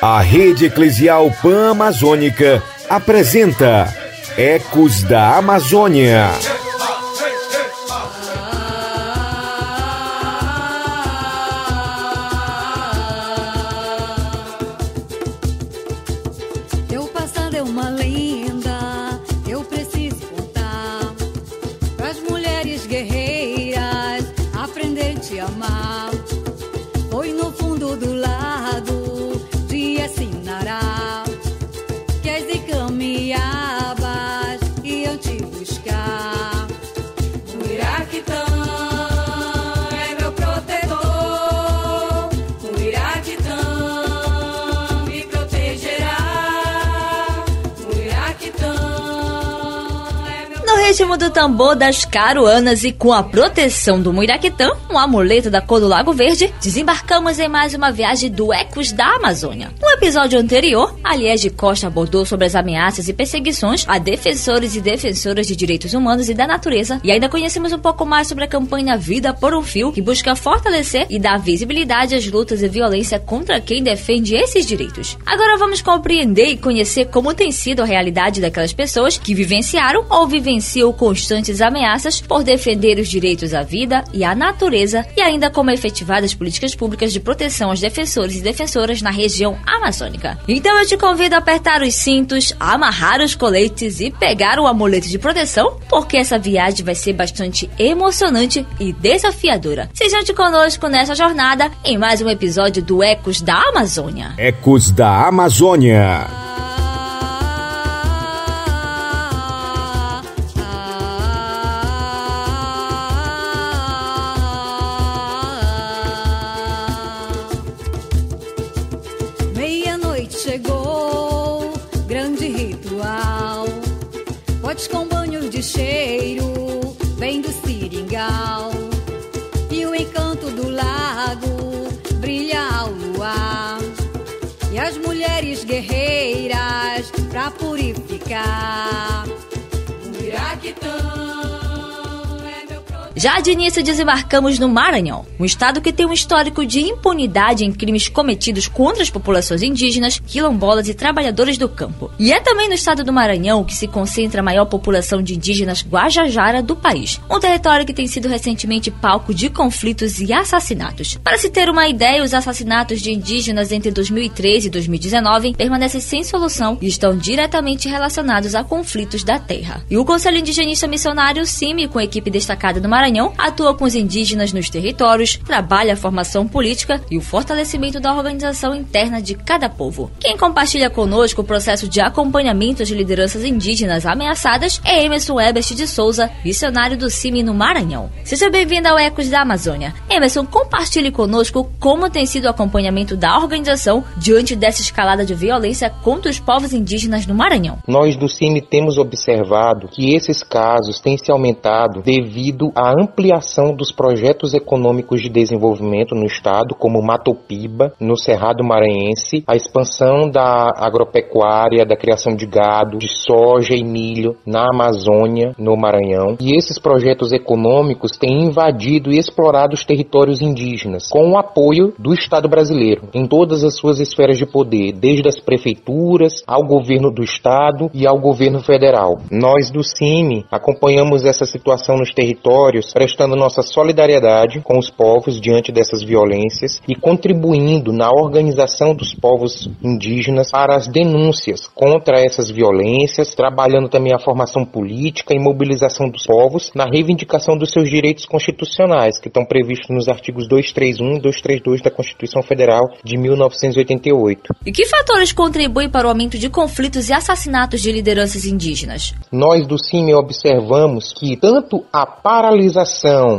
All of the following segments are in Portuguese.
A Rede Eclesial Pan-Amazônica apresenta Ecos da Amazônia. mamá. Ritmo do tambor das caruanas e com a proteção do Muiraquitã, um amuleto da cor do Lago Verde, desembarcamos em mais uma viagem do Ecos da Amazônia. No episódio anterior, a Liege Costa abordou sobre as ameaças e perseguições a defensores e defensoras de direitos humanos e da natureza, e ainda conhecemos um pouco mais sobre a campanha Vida por um Fio, que busca fortalecer e dar visibilidade às lutas e violência contra quem defende esses direitos. Agora vamos compreender e conhecer como tem sido a realidade daquelas pessoas que vivenciaram ou vivenciam constantes ameaças por defender os direitos à vida e à natureza e ainda como efetivadas políticas públicas de proteção aos defensores e defensoras na região amazônica. Então eu te convido a apertar os cintos, amarrar os coletes e pegar o amuleto de proteção, porque essa viagem vai ser bastante emocionante e desafiadora. Se junte conosco nessa jornada em mais um episódio do Ecos da Amazônia. Ecos da Amazônia. Potes com banho de cheiro, vem do seringal. E o encanto do lago brilha ao luar. E as mulheres guerreiras pra purificar. O Já de início desembarcamos no Maranhão, um estado que tem um histórico de impunidade em crimes cometidos contra as populações indígenas, quilombolas e trabalhadores do campo. E é também no estado do Maranhão que se concentra a maior população de indígenas Guajajara do país, um território que tem sido recentemente palco de conflitos e assassinatos. Para se ter uma ideia, os assassinatos de indígenas entre 2013 e 2019 permanecem sem solução e estão diretamente relacionados a conflitos da terra. E o Conselho Indigenista Missionário CIMI, com equipe destacada no Maranhão, atua com os indígenas nos territórios, trabalha a formação política e o fortalecimento da organização interna de cada povo. Quem compartilha conosco o processo de acompanhamento de lideranças indígenas ameaçadas é Emerson Ebert de Souza, missionário do CIMI no Maranhão. Seja bem-vindo ao Ecos da Amazônia. Emerson, compartilhe conosco como tem sido o acompanhamento da organização diante dessa escalada de violência contra os povos indígenas no Maranhão. Nós do CIMI temos observado que esses casos têm se aumentado devido à ampliação dos projetos econômicos de desenvolvimento no estado, como Matopiba, no Cerrado Maranhense, a expansão da agropecuária, da criação de gado, de soja e milho na Amazônia, no Maranhão. E esses projetos econômicos têm invadido e explorado os territórios indígenas, com o apoio do Estado brasileiro, em todas as suas esferas de poder, desde as prefeituras ao governo do Estado e ao governo federal. Nós do CIMI acompanhamos essa situação nos territórios, prestando nossa solidariedade com os povos diante dessas violências e contribuindo na organização dos povos indígenas para as denúncias contra essas violências, trabalhando também a formação política e mobilização dos povos na reivindicação dos seus direitos constitucionais, que estão previstos nos artigos 231 e 232 da Constituição Federal de 1988. E que fatores contribuem para o aumento de conflitos e assassinatos de lideranças indígenas? Nós do CIMI observamos que tanto a paralisação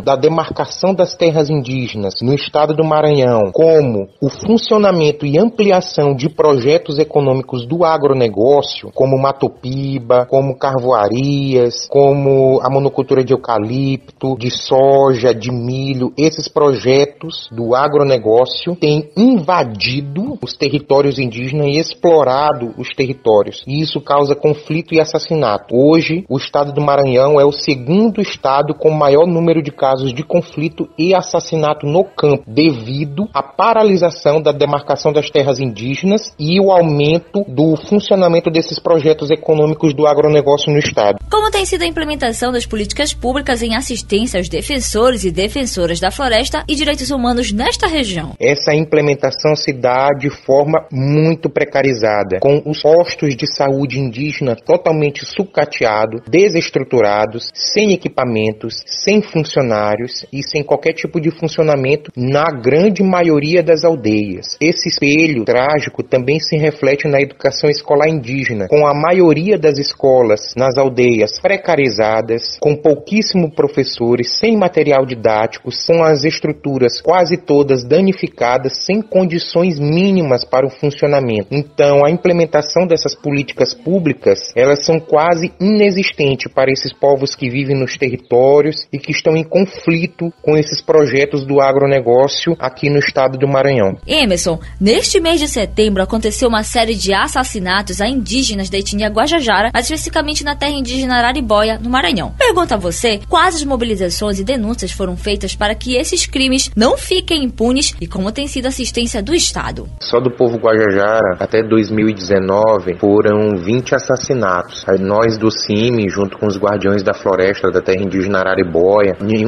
da demarcação das terras indígenas no estado do Maranhão, como o funcionamento e ampliação de projetos econômicos do agronegócio, como Matopiba, como carvoarias, como a monocultura de eucalipto, de soja, de milho, esses projetos do agronegócio têm invadido os territórios indígenas e explorado os territórios. E isso causa conflito e assassinato. Hoje, o estado do Maranhão é o segundo estado com maior maior número de casos de conflito e assassinato no campo, devido à paralisação da demarcação das terras indígenas e o aumento do funcionamento desses projetos econômicos do agronegócio no estado. Como tem sido a implementação das políticas públicas em assistência aos defensores e defensoras da floresta e direitos humanos nesta região? Essa implementação se dá de forma muito precarizada, com os postos de saúde indígena totalmente sucateados, desestruturados, sem equipamentos, sem funcionários e sem qualquer tipo de funcionamento na grande maioria das aldeias. Esse espelho trágico também se reflete na educação escolar indígena, com a maioria das escolas nas aldeias precarizadas, com pouquíssimo professores, sem material didático, com as estruturas quase todas danificadas, sem condições mínimas para o funcionamento. Então, a implementação dessas políticas públicas, elas são quase inexistentes para esses povos que vivem nos territórios e que estão em conflito com esses projetos do agronegócio aqui no estado do Maranhão. Emerson, neste mês de setembro aconteceu uma série de assassinatos a indígenas da etnia Guajajara, especificamente na terra indígena Araribóia, no Maranhão. Pergunto a você, quais as mobilizações e denúncias foram feitas para que esses crimes não fiquem impunes e como tem sido a assistência do Estado? Só do povo Guajajara, até 2019, foram 20 assassinatos. Aí nós do CIMI, junto com os Guardiões da Floresta da terra indígena Araribóia,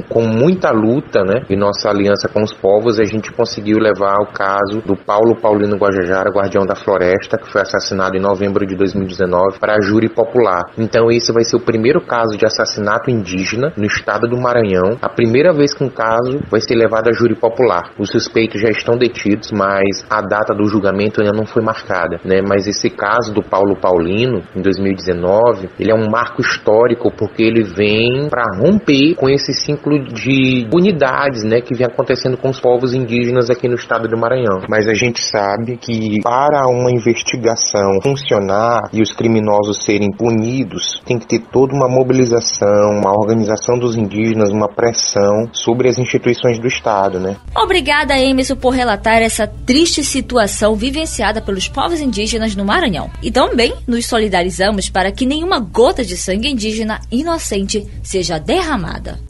com muita luta, né, e nossa aliança com os povos, a gente conseguiu levar o caso do Paulo Paulino Guajajara, Guardião da Floresta, que foi assassinado em novembro de 2019, para a júri popular. Então esse vai ser o primeiro caso de assassinato indígena no estado do Maranhão, a primeira vez que um caso vai ser levado a júri popular. Os suspeitos já estão detidos, mas a data do julgamento ainda não foi marcada, né? Mas esse caso do Paulo Paulino, em 2019, ele é um marco histórico porque ele vem para romper com esse ciclo de unidades, né, que vem acontecendo com os povos indígenas aqui no estado do Maranhão. Mas a gente sabe que para uma investigação funcionar e os criminosos serem punidos, tem que ter toda uma mobilização, uma organização dos indígenas, uma pressão sobre as instituições do estado, né? Obrigada, Emerson, por relatar essa triste situação vivenciada pelos povos indígenas no Maranhão. E também nos solidarizamos para que nenhuma gota de sangue indígena inocente seja derramada.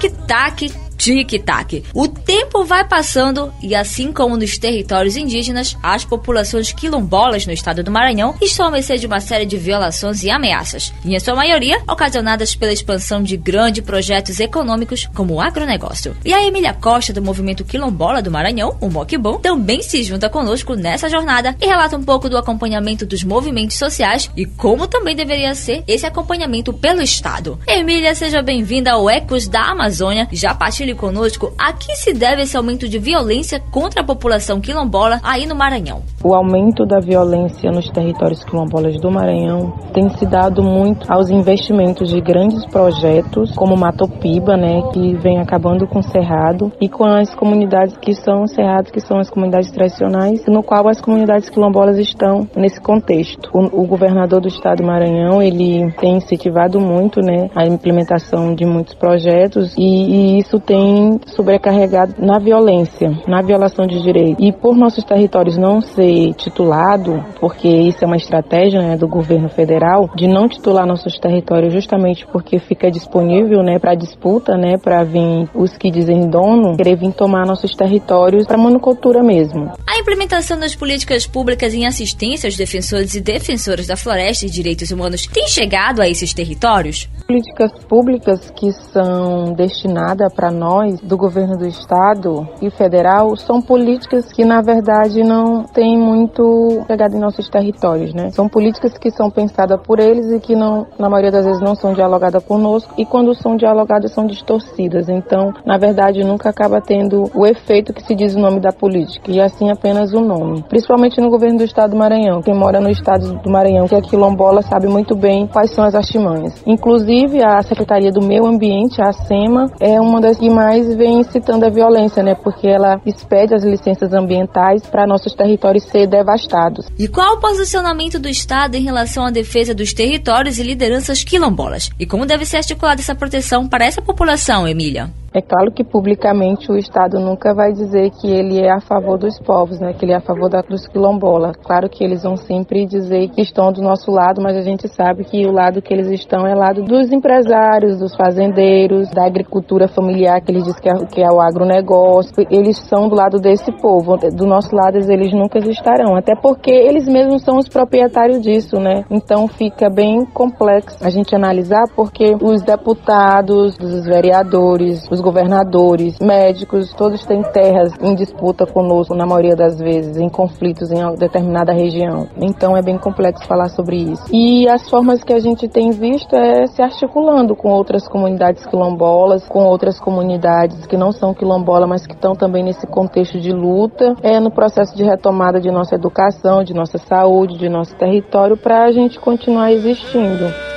Tic-tac tic-tac. O tempo vai passando e, assim como nos territórios indígenas, as populações quilombolas no estado do Maranhão estão a mercê de uma série de violações e ameaças, em sua maioria ocasionadas pela expansão de grandes projetos econômicos como o agronegócio. E a Emília Costa, do movimento quilombola do Maranhão, o Moquibom, também se junta conosco nessa jornada e relata um pouco do acompanhamento dos movimentos sociais e como também deveria ser esse acompanhamento pelo Estado. Emília, seja bem-vinda ao Ecos da Amazônia. Já partilha compartilhe conosco a que se deve esse aumento de violência contra a população quilombola aí no Maranhão. O aumento da violência nos territórios quilombolas do Maranhão tem se dado muito aos investimentos de grandes projetos, como Matopiba, né, que vem acabando com o Cerrado, e com as comunidades que são cerrados, que são as comunidades tradicionais, no qual as comunidades quilombolas estão nesse contexto. O, o governador do estado do Maranhão, ele tem incentivado muito, né, a implementação de muitos projetos, e, e isso tem tem sobrecarregado na violência, na violação de direitos. E por nossos territórios não ser titulado, porque isso é uma estratégia né, do governo federal, de não titular nossos territórios justamente porque fica disponível né, para disputa, né, para vir os que dizem dono, querer vir tomar nossos territórios para monocultura mesmo. A implementação das políticas públicas em assistência aos defensores e defensoras da floresta e direitos humanos tem chegado a esses territórios? Políticas públicas que são destinadas para nós do governo do estado e federal, são políticas que na verdade não têm muito chegado em nossos territórios, né? São políticas que são pensadas por eles e que não, na maioria das vezes não são dialogadas conosco e quando são dialogadas são distorcidas. Então, na verdade, nunca acaba tendo o efeito que se diz o nome da política e assim apenas o nome. Principalmente no governo do estado do Maranhão. Quem mora no estado do Maranhão, que é quilombola, sabe muito bem quais são as artimanhas. Inclusive Inclusive, a Secretaria do Meio Ambiente, a SEMA, é uma das que mais vem incitando a violência, né? Porque ela expede as licenças ambientais para nossos territórios ser devastados. E qual o posicionamento do Estado em relação à defesa dos territórios e lideranças quilombolas? E como deve ser articulada essa proteção para essa população, Emília? É claro que publicamente o Estado nunca vai dizer que ele é a favor dos povos, né? que ele é a favor da, dos quilombolas. Claro que eles vão sempre dizer que estão do nosso lado, mas a gente sabe que o lado que eles estão é o lado dos empresários, dos fazendeiros, da agricultura familiar, que eles dizem que é, que é o agronegócio. Eles são do lado desse povo. Do nosso lado eles nunca estarão, até porque eles mesmos são os proprietários disso, né? Então fica bem complexo a gente analisar porque os deputados, os vereadores, os governadores, médicos, todos têm terras em disputa conosco, na maioria das vezes, em conflitos em determinada região. Então é bem complexo falar sobre isso. E as formas que a gente tem visto é se articulando com outras comunidades quilombolas, com outras comunidades que não são quilombolas, mas que estão também nesse contexto de luta, é no processo de retomada de nossa educação, de nossa saúde, de nosso território, para a gente continuar existindo.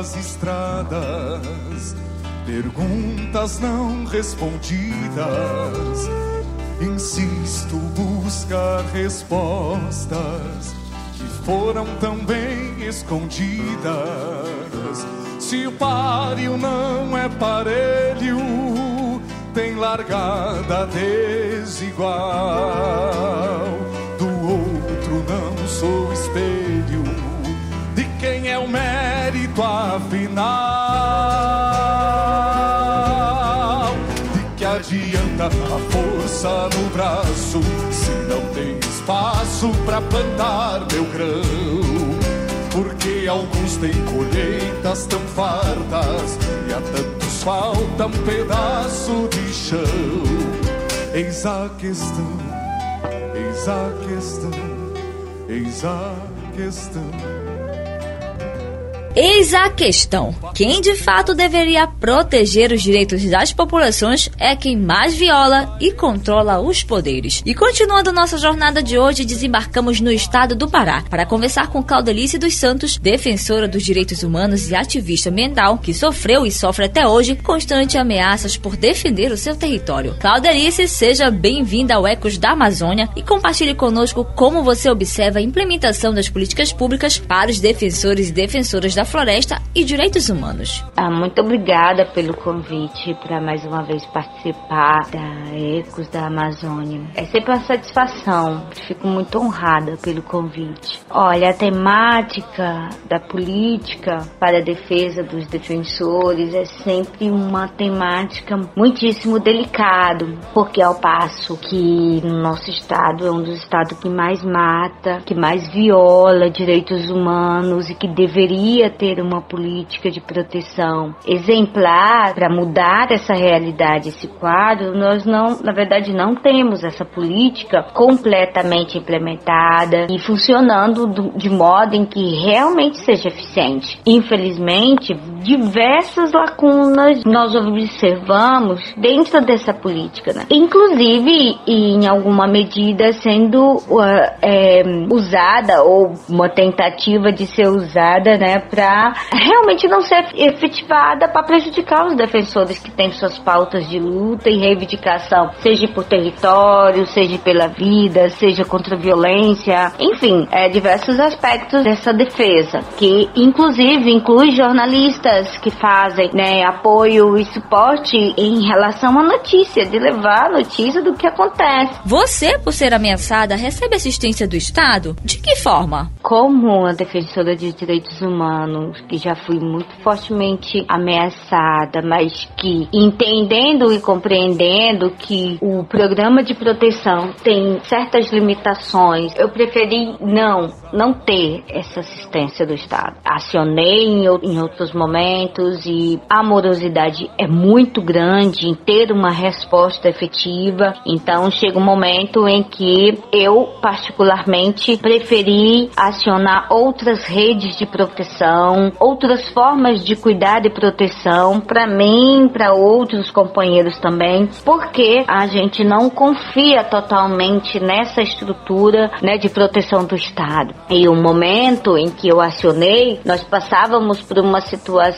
Pelas estradas, perguntas não respondidas. Insisto, buscar respostas que foram tão bem escondidas. Se o páreo não é parelho, tem largada desigual. Do outro não sou espelho de quem é o mérito afinal. De que adianta a força no braço se não tem espaço para plantar meu grão? Porque alguns têm colheitas tão fartas e a tantos falta um pedaço de chão. Eis a questão, eis a questão, eis a questão. Eis a questão: quem de fato deveria proteger os direitos das populações é quem mais viola e controla os poderes. E continuando nossa jornada de hoje, desembarcamos no estado do Pará para conversar com Claudelice dos Santos, defensora dos direitos humanos e ativista ambiental, que sofreu e sofre até hoje constantes ameaças por defender o seu território. Claudelice, seja bem-vinda ao Ecos da Amazônia e compartilhe conosco como você observa a implementação das políticas públicas para os defensores e defensoras da da Floresta e Direitos Humanos. Ah, muito obrigada pelo convite para mais uma vez participar da Ecos da Amazônia. É sempre uma satisfação, fico muito honrada pelo convite. Olha, a temática da política para a defesa dos defensores é sempre uma temática muitíssimo delicado, porque ao passo que no nosso estado é um dos estados que mais mata, que mais viola direitos humanos e que deveria ter uma política de proteção exemplar para mudar essa realidade, esse quadro, nós não, na verdade, não temos essa política completamente implementada e funcionando do, de modo em que realmente seja eficiente. Infelizmente, diversas lacunas nós observamos dentro dessa política, né? inclusive em alguma medida sendo uh, é, usada ou uma tentativa de ser usada, né, para realmente não ser efetivada para prejudicar os defensores que têm suas pautas de luta e reivindicação, seja por território, seja pela vida, seja contra a violência, enfim, é, diversos aspectos dessa defesa, que inclusive inclui jornalistas que fazem né, apoio e suporte em relação à notícia, de levar a notícia do que acontece. Você, por ser ameaçada, recebe assistência do Estado? De que forma? Como a defensora de direitos humanos, anos que já fui muito fortemente ameaçada, mas que entendendo e compreendendo que o programa de proteção tem certas limitações, eu preferi não, não ter essa assistência do Estado. Acionei em, em outros momentos e a morosidade é muito grande em ter uma resposta efetiva. Então chega um momento em que eu particularmente preferi acionar outras redes de proteção, outras formas de cuidar e proteção para mim, para outros companheiros também, porque a gente não confia totalmente nessa estrutura, né, de proteção do Estado. E o momento em que eu acionei, nós passávamos por uma situação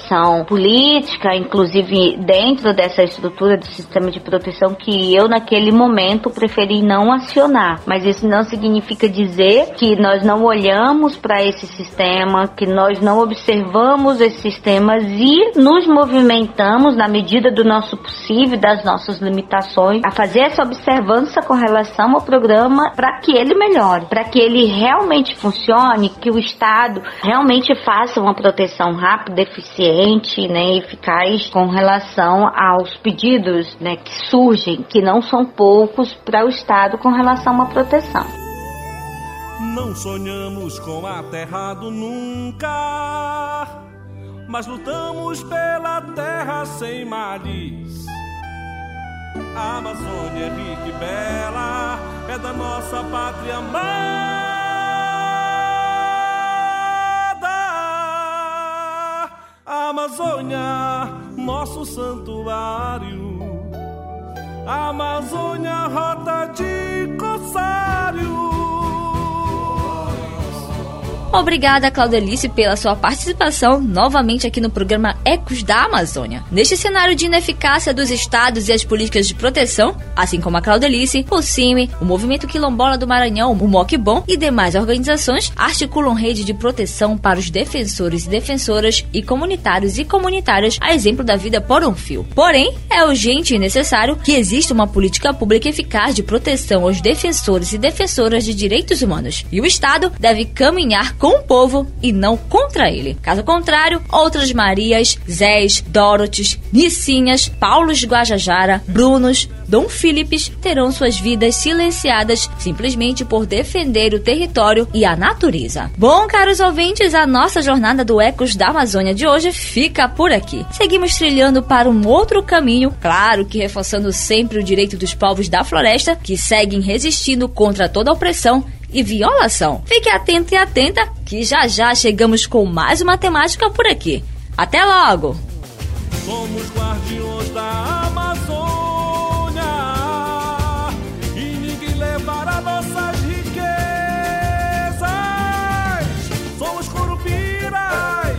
política, inclusive dentro dessa estrutura do sistema de proteção que eu naquele momento preferi não acionar. Mas isso não significa dizer que nós não olhamos para esse sistema, que nós não observamos esses sistemas e nos movimentamos na medida do nosso possível, das nossas limitações, a fazer essa observância com relação ao programa para que ele melhore, para que ele realmente funcione, que o Estado realmente faça uma proteção rápida, eficiente, né, eficaz com relação aos pedidos, né, que surgem, que não são poucos para o Estado com relação a uma proteção. Não sonhamos com aterrado nunca, mas lutamos pela terra sem mares. A Amazônia é rica e bela, é da nossa pátria amada. Amazônia, nosso santuário. Amazônia, rota de corsário. Obrigada, Claudelice, pela sua participação novamente aqui no programa Ecos da Amazônia. Neste cenário de ineficácia dos estados e as políticas de proteção, assim como a Claudelice, o CIMI, o Movimento Quilombola do Maranhão, o MOCBOM e demais organizações articulam rede de proteção para os defensores e defensoras e comunitários e comunitárias, a exemplo da vida por um fio. Porém, é urgente e necessário que exista uma política pública eficaz de proteção aos defensores e defensoras de direitos humanos. E o Estado deve caminhar com o povo e não contra ele. Caso contrário, outras Marias, Zés, Dorotes, Nicinhas, Paulos Guajajara, Brunos, Dom Philips terão suas vidas silenciadas simplesmente por defender o território e a natureza. Bom, caros ouvintes, a nossa jornada do Ecos da Amazônia de hoje fica por aqui. Seguimos trilhando para um outro caminho, claro que reforçando sempre o direito dos povos da floresta que seguem resistindo contra toda opressão e violação. Fique atento e atenta que já já chegamos com mais uma temática por aqui. Até logo! Somos guardiões da Amazônia e ninguém levará nossas riquezas. Somos curupiras,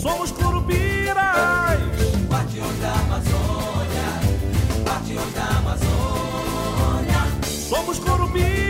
somos curupiras. Guardiões da Amazônia, guardiões da Amazônia. Somos curupiras,